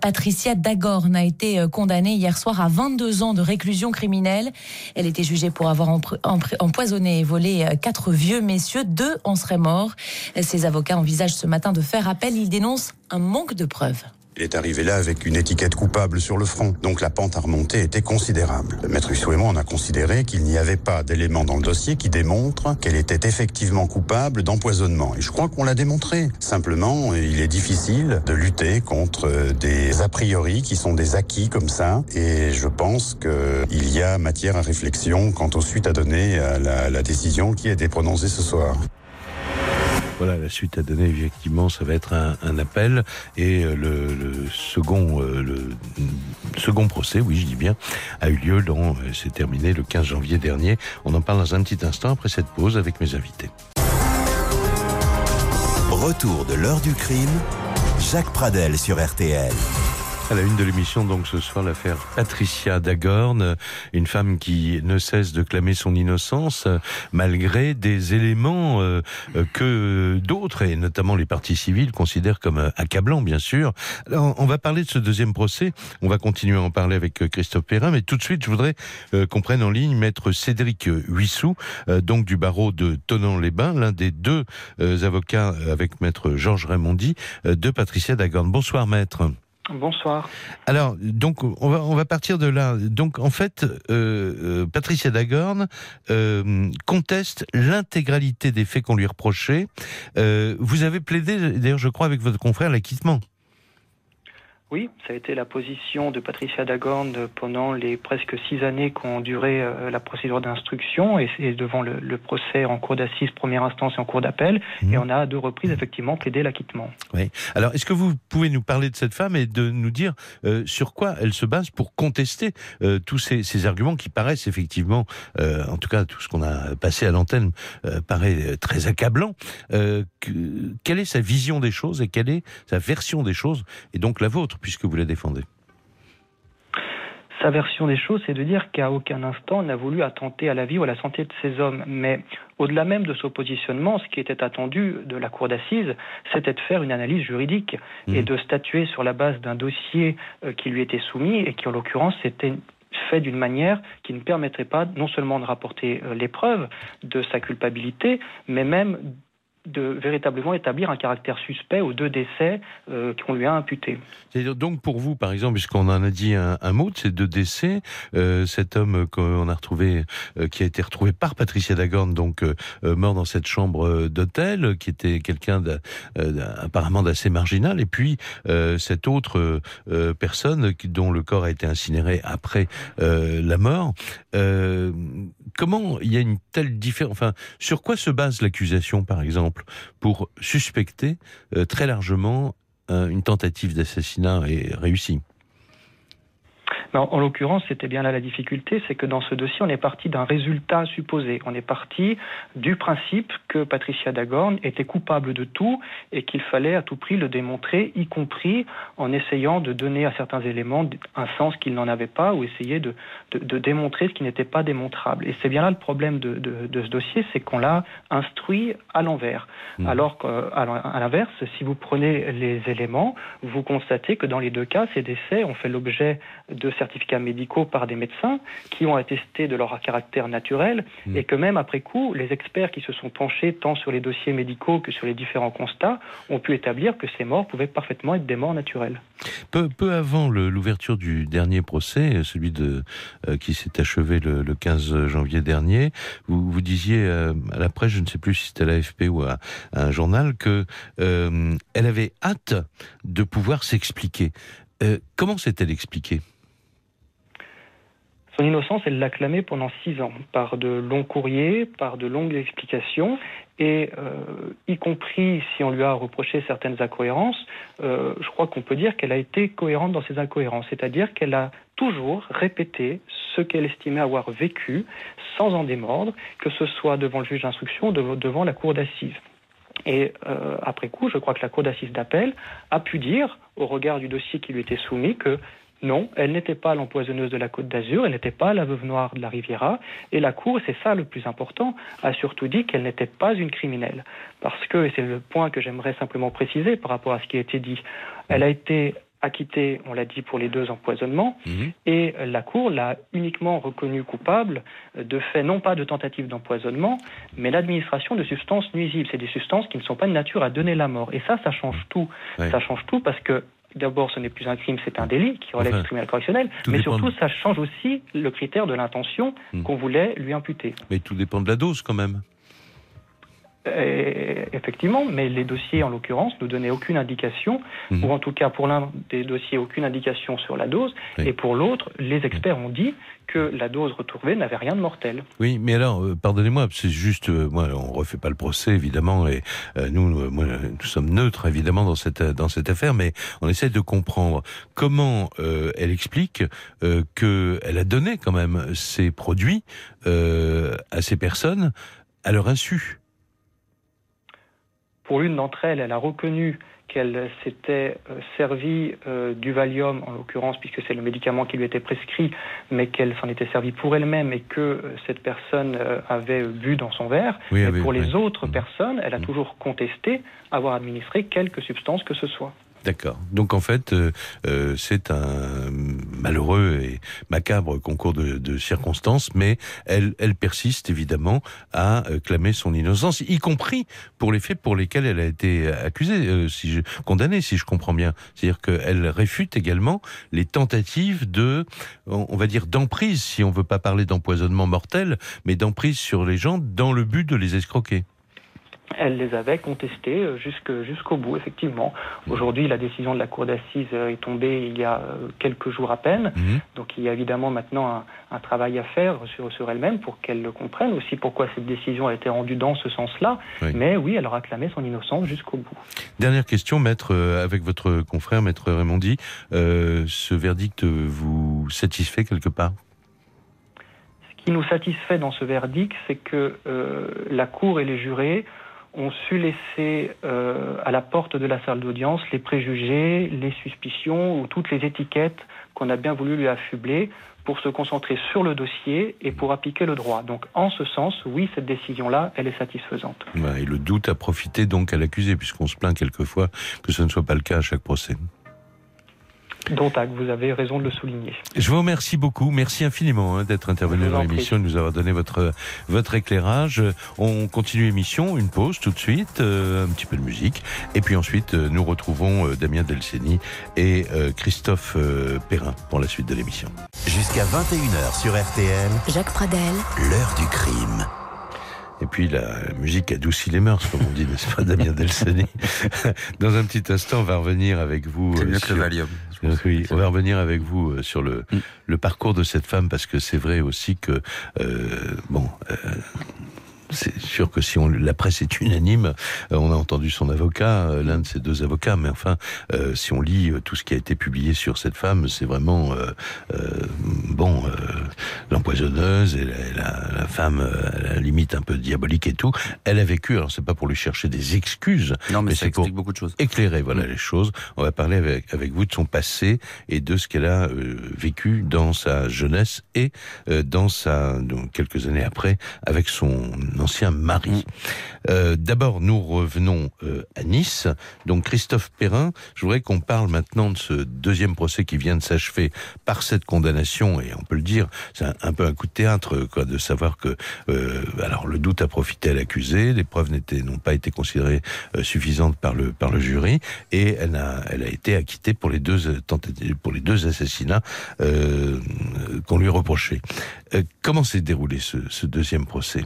Patricia Dagorn, a été euh, condamnée hier soir à 22 ans de réclusion criminelle. Elle était jugée pour avoir empoisonné et volé euh, quatre vieux messieurs. Deux en seraient morts. Ses avocats envisagent ce matin de faire appel. Ils dénoncent un manque de preuves. Il est arrivé là avec une étiquette coupable sur le front, donc la pente à remonter était considérable. Maître Hussou et on a considéré qu'il n'y avait pas d'éléments dans le dossier qui démontrent qu'elle était effectivement coupable d'empoisonnement. Et je crois qu'on l'a démontré. Simplement, il est difficile de lutter contre des a priori qui sont des acquis comme ça. Et je pense qu'il y a matière à réflexion quant aux suites à donner à la, la décision qui a été prononcée ce soir. Voilà, la suite à donner, effectivement, ça va être un, appel. Et euh, le, le second, euh, le second procès, oui, je dis bien, a eu lieu, dans, euh, c'est terminé le 15 janvier dernier. On en parle dans un petit instant après cette pause avec mes invités. Retour de l'heure du crime, Jacques Pradel sur RTL. À la une de l'émission, donc ce soir, l'affaire Patricia Dagorn, une femme qui ne cesse de clamer son innocence euh, malgré des éléments euh, euh, que d'autres, et notamment les partis civils, considèrent comme euh, accablants, bien sûr. Alors, on va parler de ce deuxième procès. On va continuer à en parler avec Christophe Perrin, mais tout de suite, je voudrais qu'on prenne en ligne maître Cédric Huissou, euh, donc du barreau de Tonon-les-Bains, l'un des deux avocats avec maître Georges Raymondi de Patricia Dagorn. Bonsoir, maître. Bonsoir. Alors, donc, on va, partir de là. Donc, en fait, euh, euh, Patricia Dagorn euh, conteste l'intégralité des faits qu'on lui reprochait. Euh, vous avez plaidé, d'ailleurs, je crois, avec votre confrère, l'acquittement. Oui, ça a été la position de Patricia Dagorn pendant les presque six années qu'ont duré euh, la procédure d'instruction et, devant le, le, procès en cour d'assises première instance et en cour d'appel. Mmh. Et on a à deux reprises effectivement plaidé l'acquittement. Oui. Alors, est-ce que vous pouvez nous parler de cette femme et de nous dire euh, sur quoi elle se base pour contester euh, tous ces, ces, arguments qui paraissent effectivement, euh, en tout cas tout ce qu'on a passé à l'antenne paraît très accablant. Que, quelle est sa vision des choses et quelle est sa version des choses et donc la vôtre? Puisque vous la défendez sa version des choses, c'est de dire qu'à aucun instant on n'a voulu attenter à la vie ou à la santé de ces hommes. Mais au-delà même de ce positionnement, ce qui était attendu de la cour d'assises, c'était de faire une analyse juridique mmh. et de statuer sur la base d'un dossier euh, qui lui était soumis et qui, en l'occurrence, était fait d'une manière qui ne permettrait pas non seulement de rapporter euh, les preuves de sa culpabilité, mais même de véritablement établir un caractère suspect aux deux décès euh, qu'on lui a imputés. C'est-à-dire donc pour vous, par exemple, puisqu'on en a dit un, mot de ces deux décès, euh, cet homme qu'on a retrouvé, euh, qui a été retrouvé par Patricia Dagorn, donc euh, mort dans cette chambre d'hôtel, qui était quelqu'un apparemment d'assez marginal, et puis cette autre personne dont le corps a été incinéré après la mort. comment il y a une telle différence Enfin, sur quoi se base l'accusation, par exemple? Pour suspecter euh, très largement euh, une tentative d'assassinat réussie. En, en l'occurrence, c'était bien là la difficulté, c'est que dans ce dossier, on est parti d'un résultat supposé. On est parti du principe que Patricia Dagorn était coupable de tout et qu'il fallait à tout prix le démontrer, y compris en essayant de donner à certains éléments un sens qu'ils n'en avaient pas ou essayer de, de, de démontrer ce qui n'était pas démontrable. Et c'est bien là le problème de, de ce dossier, c'est qu'on l'a instruit à l'envers. Mmh. Alors qu'à l'inverse, si vous prenez les éléments, vous constatez que dans les deux cas, ces décès ont fait l'objet de certificats médicaux par des médecins qui ont attesté de leur caractère naturel mmh. et que même après coup, les experts qui se sont penchés tant sur les dossiers médicaux que sur les différents constats ont pu établir que ces morts pouvaient parfaitement être des morts naturelles. Peu, peu avant l'ouverture du dernier procès, celui de, euh, qui s'est achevé le, le, 15 janvier dernier, vous, vous disiez euh, à la presse, je ne sais plus si c'était à l'AFP ou à, à, un journal, que euh, elle avait hâte de pouvoir s'expliquer. Euh, comment s'est-elle expliquée? Son innocence, elle l'a clamée pendant six ans, par de longs courriers, par de longues explications, et euh, y compris si on lui a reproché certaines incohérences, euh, je crois qu'on peut dire qu'elle a été cohérente dans ses incohérences, c'est-à-dire qu'elle a toujours répété ce qu'elle estimait avoir vécu sans en démordre, que ce soit devant le juge d'instruction ou devant la cour d'assises. Et euh, après coup, je crois que la cour d'assises d'appel a pu dire, au regard du dossier qui lui était soumis, que non, elle n'était pas l'empoisonneuse de la Côte d'Azur, elle n'était pas la veuve noire de la Riviera, et la Cour, c'est ça le plus important, a surtout dit qu'elle n'était pas une criminelle. Parce que, et c'est le point que j'aimerais simplement préciser par rapport à ce qui a été dit, elle a été acquittée, on l'a dit, pour les deux empoisonnements, mmh. et la Cour l'a uniquement reconnue coupable de fait non pas de tentative d'empoisonnement, mais l'administration de substances nuisibles. C'est des substances qui ne sont pas de nature à donner la mort. Et ça, ça change tout. Ouais. Ça change tout parce que D'abord, ce n'est plus un crime, c'est un délit qui relève enfin, du tribunal correctionnel. Mais surtout, ça change aussi le critère de l'intention mmh. qu'on voulait lui imputer. Mais tout dépend de la dose, quand même. Et effectivement, mais les dossiers, en l'occurrence, ne donnaient aucune indication, mmh. ou en tout cas pour l'un des dossiers, aucune indication sur la dose, oui. et pour l'autre, les experts ont dit que la dose retrouvée n'avait rien de mortel. Oui, mais alors, euh, pardonnez-moi, c'est juste, euh, moi, on refait pas le procès, évidemment, et euh, nous, moi, nous sommes neutres, évidemment, dans cette dans cette affaire, mais on essaie de comprendre comment euh, elle explique euh, qu'elle a donné quand même ces produits à ces personnes à leur insu pour l'une d'entre elles, elle a reconnu qu'elle s'était euh, servie euh, du Valium, en l'occurrence, puisque c'est le médicament qui lui était prescrit, mais qu'elle s'en était servie pour elle-même et que euh, cette personne euh, avait bu dans son verre. Oui, mais oui, pour les autres personnes, elle a toujours contesté avoir administré quelque substance que ce soit. D'accord. Donc en fait, euh, euh, c'est un malheureux et macabre concours de, de circonstances, mais elle, elle persiste évidemment à euh, clamer son innocence, y compris pour les faits pour lesquels elle a été accusée, euh, si je, condamnée, si je comprends bien. C'est-à-dire qu'elle réfute également les tentatives de, on on va dire, d'emprise, si on veut pas parler d'empoisonnement mortel, mais d'emprise sur les gens dans le but de les escroquer. Elle les avait contestés euh, jusqu'au bout, effectivement. Aujourd'hui, la décision de la Cour d'assises euh, est tombée il y a euh, quelques jours à peine. Donc il y a évidemment maintenant un, un travail à faire sur, sur elle-même pour qu'elle le comprenne aussi pourquoi cette décision a été rendue dans ce sens-là. Oui. Mais oui, elle aura clamé son innocence jusqu'au bout. Dernière question, maître, avec votre confrère, maître Raymondi, euh, ce verdict vous satisfait quelque part? Ce qui nous satisfait dans ce verdict, c'est que euh, la Cour et les jurés ont su laisser euh, à la porte de la salle d'audience les préjugés, les suspicions ou toutes les étiquettes qu'on a bien voulu lui affubler pour se concentrer sur le dossier et pour appliquer le droit. Donc en ce sens, oui, cette décision-là, elle est satisfaisante. Et le doute a profité donc à l'accusé, puisqu'on se plaint quelquefois que ce ne soit pas le cas à chaque procès. Dont acte, vous avez raison de le souligner. Je vous remercie beaucoup, merci infiniment hein, d'être intervenu dans l'émission, de nous avoir donné votre, votre éclairage. On continue l'émission, une pause tout de suite, euh, un petit peu de musique, et puis ensuite euh, nous retrouvons euh, Damien Delceni et euh, Christophe euh, Perrin pour la suite de l'émission. Jusqu'à 21h sur RTL, Jacques Pradel, l'heure du crime. Et puis la musique adoucit les mœurs, comme on dit, n'est-ce pas, Damien Delceni? Dans un petit instant, on va revenir avec vous. C'est mieux que le Valium. Oui, on va revenir avec vous euh, sur le, le parcours de cette femme, parce que c'est vrai aussi que, euh, bon, euh, c'est sûr que si on, la presse est unanime, euh, on a entendu son avocat, euh, l'un de ses deux avocats, mais enfin, euh, si on lit euh, tout ce qui a été publié sur cette femme, c'est vraiment, euh, euh, bon, euh, l'empoisonneuse, et la, la- la femme, euh, à la limite un peu diabolique et tout. Elle a vécu, alors c'est pas pour lui chercher des excuses, Non, mais ça c'est pour explique beaucoup de choses. éclairer voilà les choses. On va parler avec, avec vous de son passé et de ce qu'elle a euh, vécu dans sa jeunesse et euh, dans sa donc, quelques années après avec son ancien mari. Euh, D'abord, nous revenons euh, à Nice. Donc Christophe Perrin, je voudrais qu'on parle maintenant de ce deuxième procès qui vient de s'achever par cette condamnation et on peut le dire, c'est un, un peu un coup de théâtre quoi, de savoir que euh, alors le doute a profité à l'accusé, les preuves n'ont pas été considérées suffisantes par le par le jury et elle a elle a été acquittée pour les deux pour les deux assassinats qu'on lui reprochait. Comment s'est déroulé ce, ce deuxième procès?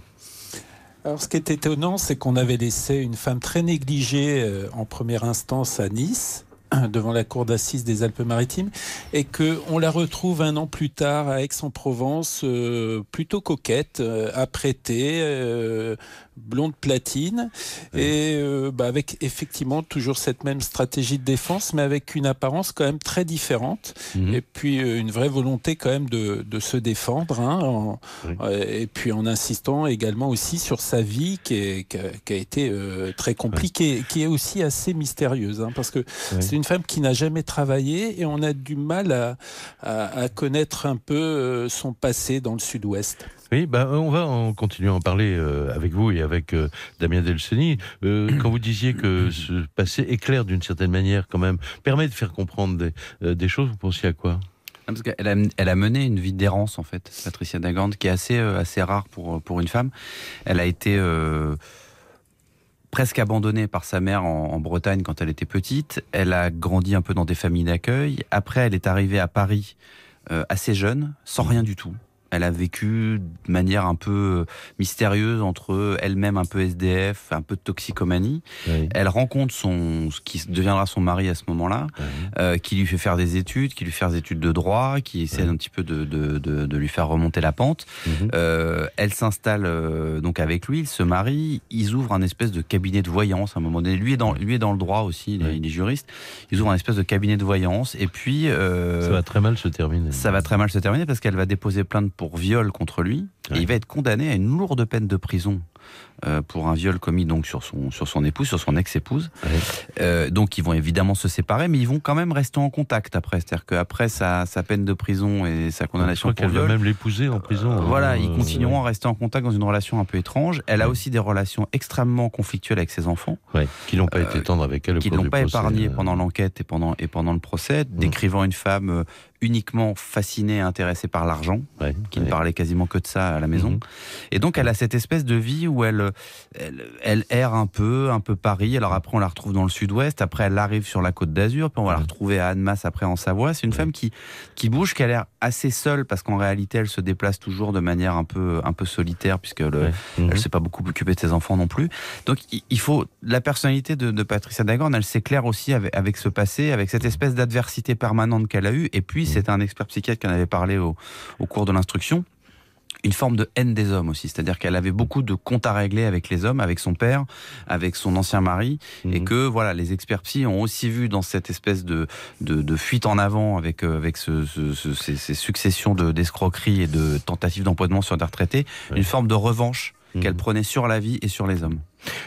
Alors, ce qui est étonnant, c'est qu'on avait laissé une femme très négligée euh, en première instance à Nice devant la cour d'assises des Alpes-Maritimes et que on la retrouve un an plus tard à Aix-en-Provence euh, plutôt coquette, euh, apprêtée, euh, blonde platine. Et euh, bah, avec effectivement toujours cette même stratégie de défense mais avec une apparence quand même très différente. Mhm. et puis euh, une vraie volonté quand même de, de se défendre hein, en- euh, et puis en insistant également aussi sur sa vie qui, est- qui a, qui a été euh, très compliquée qui est aussi assez mystérieuse hein, parce que c'est une femme qui n'a jamais travaillé et on a du mal à, à- à connaître un peu euh, son passé dans le sud-ouest. Oui, bah, on va en continuer à en parler euh, avec vous et avec euh, Damien Delceni. Euh, quand vous disiez que ce passé éclaire d'une certaine manière, quand même, permet de faire comprendre des, euh, choses, vous pensiez à quoi? Non, Parce elle a mené une vie d'errance en fait, Patricia Dagand, qui est assez euh, assez rare pour pour une femme. Elle a été euh, presque abandonnée par sa mère en, Bretagne quand elle était petite. Elle a grandi un peu dans des familles d'accueil. Après, elle est arrivée à Paris euh, assez jeune, sans rien du tout. Elle a vécu de manière un peu mystérieuse entre elle-même un peu SDF, un peu de toxicomanie. Elle rencontre son, ce qui deviendra son mari à ce moment-là, euh, qui lui fait faire des études, qui lui fait des études de droit, qui essaie un petit peu de, de, de, de lui faire remonter la pente. Euh, elle s'installe euh, donc avec lui, ils se marient, ils ouvrent un espèce de cabinet de voyance à un moment donné. Lui est dans, lui est dans le droit aussi, il est, il est juriste. Ils ouvrent un espèce de cabinet de voyance et puis... euh, Ça va très mal se terminer. ça va très mal se terminer parce qu'elle va déposer plainte pour viol contre lui, Et il va être condamné à une lourde peine de prison euh, pour un viol commis donc sur son sur son épouse, sur son ex-épouse. Euh, donc ils vont évidemment se séparer, mais ils vont quand même rester en contact après. C'est-à-dire qu'après sa, sa peine de prison et sa condamnation Je crois pour qu'elle va viol, même l'épouser en prison. euh, voilà, Euh, ils continueront à rester en contact dans une relation un peu étrange. Elle a aussi des relations extrêmement conflictuelles avec ses enfants. Ouais, qui n'ont pas été tendres avec elle au qui n'ont pas épargné euh. Mm. pendant l'enquête et pendant, et pendant le procès, décrivant une femme euh, uniquement fascinée et intéressée par l'argent, qui ne parlait quasiment que de ça à la maison. Mm-hmm. Et donc elle a cette espèce de vie où elle, elle, elle erre un peu, un peu Paris. Alors après on la retrouve dans le sud-ouest, après elle arrive sur la côte d'Azur, puis on va la retrouver à Annemasse après en Savoie. C'est une femme qui, qui bouge, qui a l'air assez seule parce qu'en réalité elle se déplace toujours de manière un peu, un peu solitaire puisque le, Mhm. elle s'est pas beaucoup occupée de ses enfants non plus. Donc il- faut la personnalité de, de Patricia Dagorn, elle s'éclaire aussi avec, avec ce passé, avec cette espèce d'adversité permanente qu'elle a eue. Et puis c'est un expert psychiatre qui en avait parlé au, au cours de l'instruction une forme de haine des hommes aussi, c'est-à-dire qu'elle avait beaucoup de comptes à régler avec les hommes, avec son père, avec son ancien mari, et que voilà, les experts psy ont aussi vu dans cette espèce de de, de fuite en avant avec euh, avec ce, ce- ce- ces, ces successions de d'escroqueries et de tentatives d'empoisonnement sur des retraités, une forme de revanche qu'elle prenait sur la vie et sur les hommes.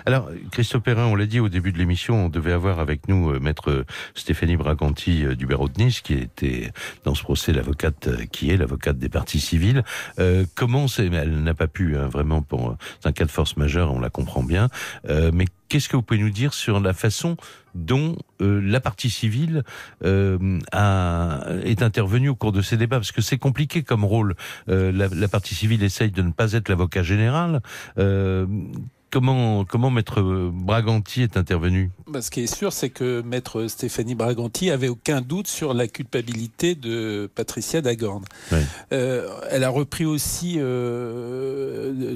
Alors, Christophe Perrin, on l'a dit au début de l'émission, on devait avoir avec nous euh, maître Stéphanie Braganti euh, du barreau de Nice, qui était dans ce procès l'avocate euh, qui est l'avocate des parties civiles. Euh, comment c'est Elle n'a pas pu, hein, vraiment, pour euh, c'est un cas de force majeure, on la comprend bien. Euh, mais qu'est-ce que vous pouvez nous dire sur la façon dont euh, la partie civile euh, a, est intervenue au cours de ces débats? Parce que c'est compliqué comme rôle. Euh, la, la partie civile essaye de ne pas être l'avocat général. Comment, comment Maître Braganti est intervenu Bah, ce qui est sûr, c'est que Maître Stéphanie Braganti avait aucun doute sur la culpabilité de Patricia Dagorn. Ouais. Euh, elle a repris aussi euh,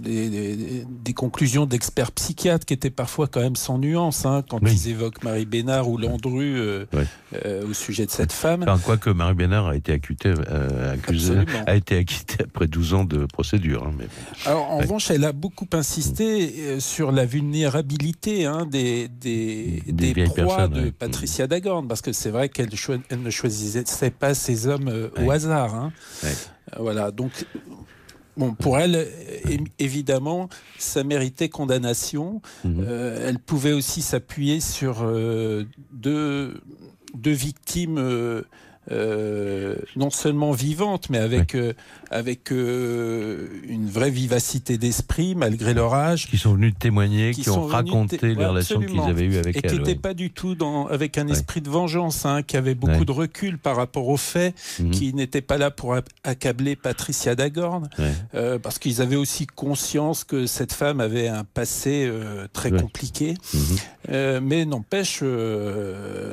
des, des- des conclusions d'experts psychiatres qui étaient parfois quand même sans nuance, hein, quand Oui. ils évoquent Marie Bénard ou Landru euh, euh, au sujet de cette femme. Enfin, quoique Marie Bénard a été accusée, a été acquittée après 12 ans de procédure. hein, mais. Alors, en revanche, elle a beaucoup insisté euh, sur la vulnérabilité hein, des, des, Des proies de ouais. Patricia Dagorn, parce que c'est vrai qu'elle ne choisissait pas ses hommes euh, au hasard. hein. Ouais. Euh, Voilà, donc, bon, pour elle, évidemment, ça méritait condamnation. Mhm. Euh, elle pouvait aussi s'appuyer sur euh, deux, deux victimes. euh, euh, non seulement vivantes, mais avec, euh, avec euh, une vraie vivacité d'esprit, malgré leur âge. Qui sont venus témoigner, qui, ont raconté té- les Ouais, relations qu'ils avaient eues avec et elle. qui n'étaient ouais. pas du tout dans, avec un esprit de vengeance, hein, qui avait beaucoup de recul par rapport aux faits, Mhm. qui n'étaient pas là pour ac- accabler Patricia Dagorn, Ouais. euh, parce qu'ils avaient aussi conscience que cette femme avait un passé très compliqué. Mhm. Mais n'empêche,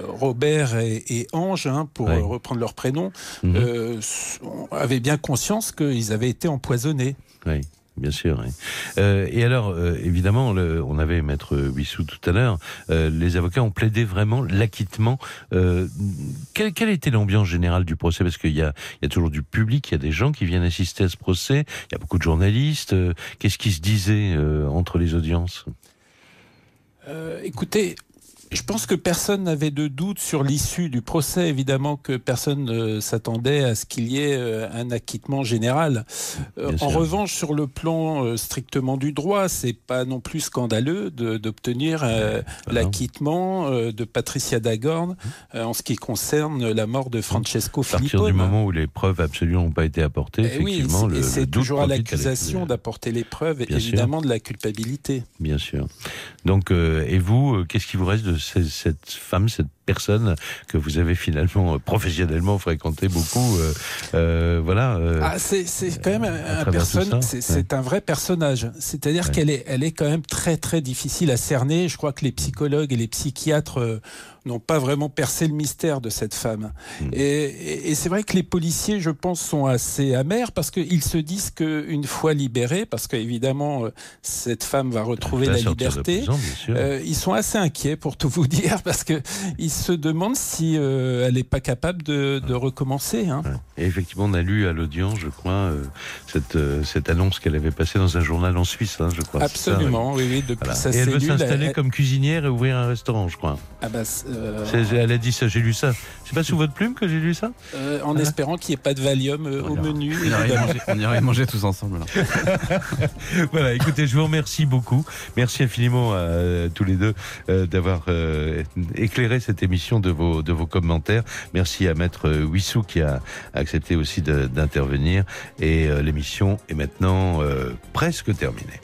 Robert et, et Ange, hein, pour reprendre leur prénom, euh, s- avaient bien conscience qu'ils avaient été empoisonnés. Oui, bien sûr. oui. Euh, et alors, euh, évidemment, le- on avait Maître Wissou tout à l'heure, euh, les avocats ont plaidé vraiment l'acquittement. Quelle, quelle était l'ambiance générale du procès? Parce qu'il y y a toujours du public, il y a des gens qui viennent assister à ce procès, il y a beaucoup de journalistes. Qu'est-ce qui se disait entre les audiences? Écoutez, je pense que personne n'avait de doute sur l'issue du procès. Évidemment que personne ne s'attendait à ce qu'il y ait euh, un acquittement général. Euh, Bien en sûr. revanche, sur le plan euh, strictement du droit, c'est pas non plus scandaleux d'obtenir euh, l'acquittement euh, de Patricia Dagorn euh, en ce qui concerne la mort de Francesco À partir Filippone. du moment où les preuves absolument n'ont pas été apportées, Eh oui, effectivement, et le, c'est toujours à l'accusation d'apporter les preuves, sûr. évidemment, de la culpabilité. Bien sûr. Donc, et vous, qu'est-ce qui vous reste de ce- cette femme, cette personne que vous avez finalement euh, professionnellement fréquenté beaucoup euh, euh, Voilà. euh, Ah, c'est c'est quand même un, personne- c'est un vrai personnage. C'est-à-dire Ouais. qu'elle est, elle est quand même très très difficile à cerner. Je crois que les psychologues et les psychiatres n'ont pas vraiment percé le mystère de cette femme. Hmm. Et, et- et c'est vrai que les policiers, je pense, sont assez amers parce qu'ils se disent qu'une fois libérée, parce qu'évidemment cette femme va retrouver la liberté, prison, ils sont assez inquiets pour tout vous dire parce que ils se demande si euh, elle n'est pas capable de, de recommencer. Hein. Et effectivement, on a lu à l'audience, je crois, euh, cette, euh, cette annonce qu'elle avait passée dans un journal en Suisse, hein, je crois. ça, Absolument, oui, oui, depuis Voilà. sa Et elle veut s'installer elle- comme cuisinière et ouvrir un restaurant, je crois. Ah bah, euh, Elle a dit ça, j'ai lu ça. C'est pas sous votre plume que j'ai lu ça? euh, en espérant qu'il n'y ait pas de Valium euh, au menu. On ira y évidemment. manger, tous ensemble. voilà, écoutez, je vous remercie beaucoup. Merci infiniment à euh, tous les deux euh, d'avoir euh, éclairé cette émission, de vos, de vos commentaires. Merci à Maître euh, Wissou qui a accepté aussi d'intervenir. Et euh, l'émission est maintenant euh, presque terminée.